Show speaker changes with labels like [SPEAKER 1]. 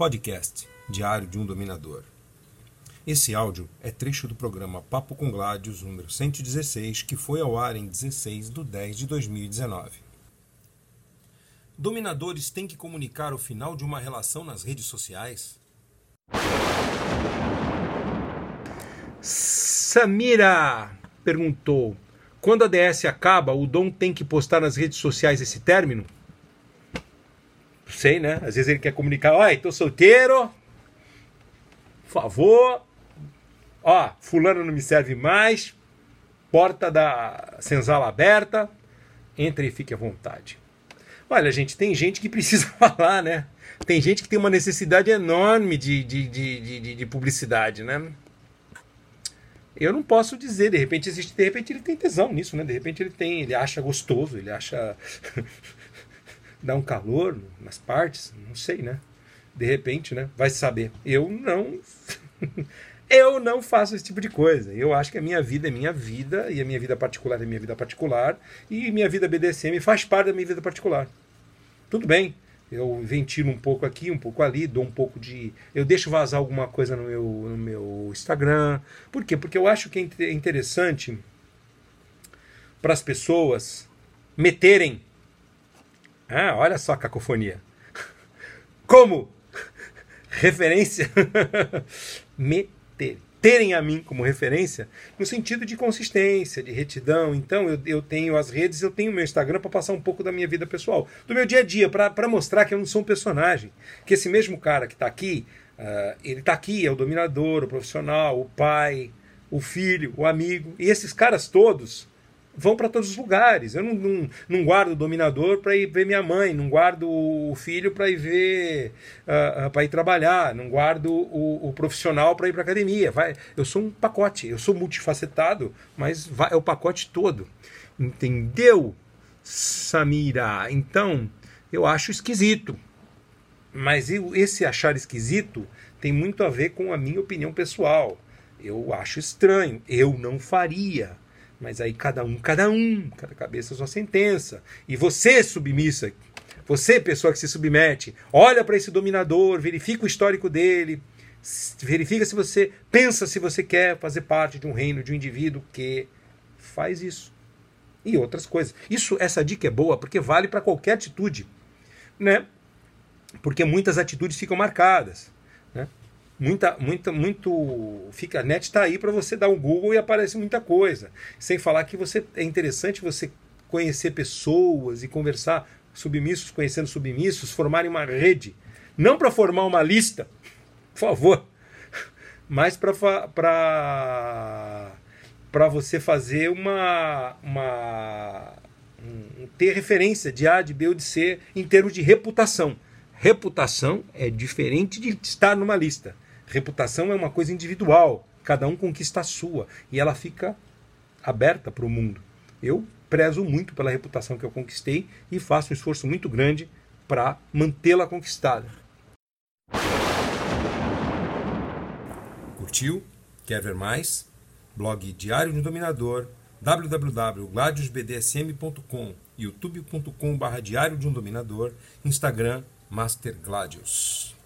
[SPEAKER 1] Podcast Diário de um Dominador. Esse áudio é trecho do programa Papo com Gládios, número 116, que foi ao ar em 16 de 10 de 2019. Dominadores têm que comunicar o final de uma relação nas redes sociais?
[SPEAKER 2] Samira perguntou: quando a DS acaba, o Dom tem que postar nas redes sociais esse término? Sei, né? Às vezes ele quer comunicar: olha, tô solteiro, por favor, ó, fulano não me serve mais, porta da senzala aberta, entre e fique à vontade. Olha, gente, tem gente que precisa falar, né? Tem gente que tem uma necessidade enorme de, de, de, de, de publicidade, né? Eu não posso dizer, de repente existe, de repente ele tem tesão nisso, né? De repente ele tem, ele acha gostoso, ele acha dá um calor nas partes, não sei, né? De repente, né? Vai saber. Eu não Eu não faço esse tipo de coisa. Eu acho que a minha vida é minha vida, e a minha vida particular é minha vida particular, e minha vida BDSM faz parte da minha vida particular. Tudo bem. Eu ventilo um pouco aqui, um pouco ali, dou um pouco de. Eu deixo vazar alguma coisa no meu, no meu Instagram. Por quê? Porque eu acho que é interessante para as pessoas meterem. Ah, olha só a cacofonia. Como referência. meter, terem a mim como referência no sentido de consistência, de retidão. Então eu, eu tenho as redes, eu tenho o meu Instagram para passar um pouco da minha vida pessoal, do meu dia a dia, para mostrar que eu não sou um personagem. Que esse mesmo cara que está aqui, uh, ele está aqui, é o dominador, o profissional, o pai, o filho, o amigo. E esses caras todos vão para todos os lugares. Eu não, não, não guardo o dominador para ir ver minha mãe, não guardo o filho para ir ver, uh, ah, uh, ah, para ir trabalhar, não guardo o, o profissional para ir para academia. Vai, eu sou um pacote, eu sou multifacetado, mas vai, é o pacote todo. Entendeu, Samira? Então, eu acho esquisito. Mas eu, esse achar esquisito tem muito a ver com a minha opinião pessoal. Eu acho estranho. Eu não faria. Mas aí cada um, cada um, cada cabeça sua sentença. E você, submissa, você, pessoa que se submete, olha para esse dominador, verifica o histórico dele, verifica se você pensa se você quer fazer parte de um reino, de um indivíduo que faz isso. E outras coisas. Isso, essa dica é boa porque vale para qualquer atitude, né? Porque muitas atitudes ficam marcadas? Muita, muita, muito. Fica, a net está aí para você dar um Google e aparece muita coisa. Sem falar que você é interessante você conhecer pessoas e conversar submissos, conhecendo submissos, formarem uma rede. Não para formar uma lista, por favor, mas para para você fazer uma, uma um, ter referência de A, de B ou de C em termos de reputação. Reputação é diferente de estar numa lista. Reputação é uma coisa individual, cada um conquista a sua e ela fica aberta para o mundo. Eu prezo muito pela reputação que eu conquistei e faço um esforço muito grande para mantê-la conquistada.
[SPEAKER 1] Curtiu? Quer ver mais? Blog Diário um Dominador, www.gladiusbdsm.com, youtube.com.br Diário de um Dominador, Instagram Master Gladius.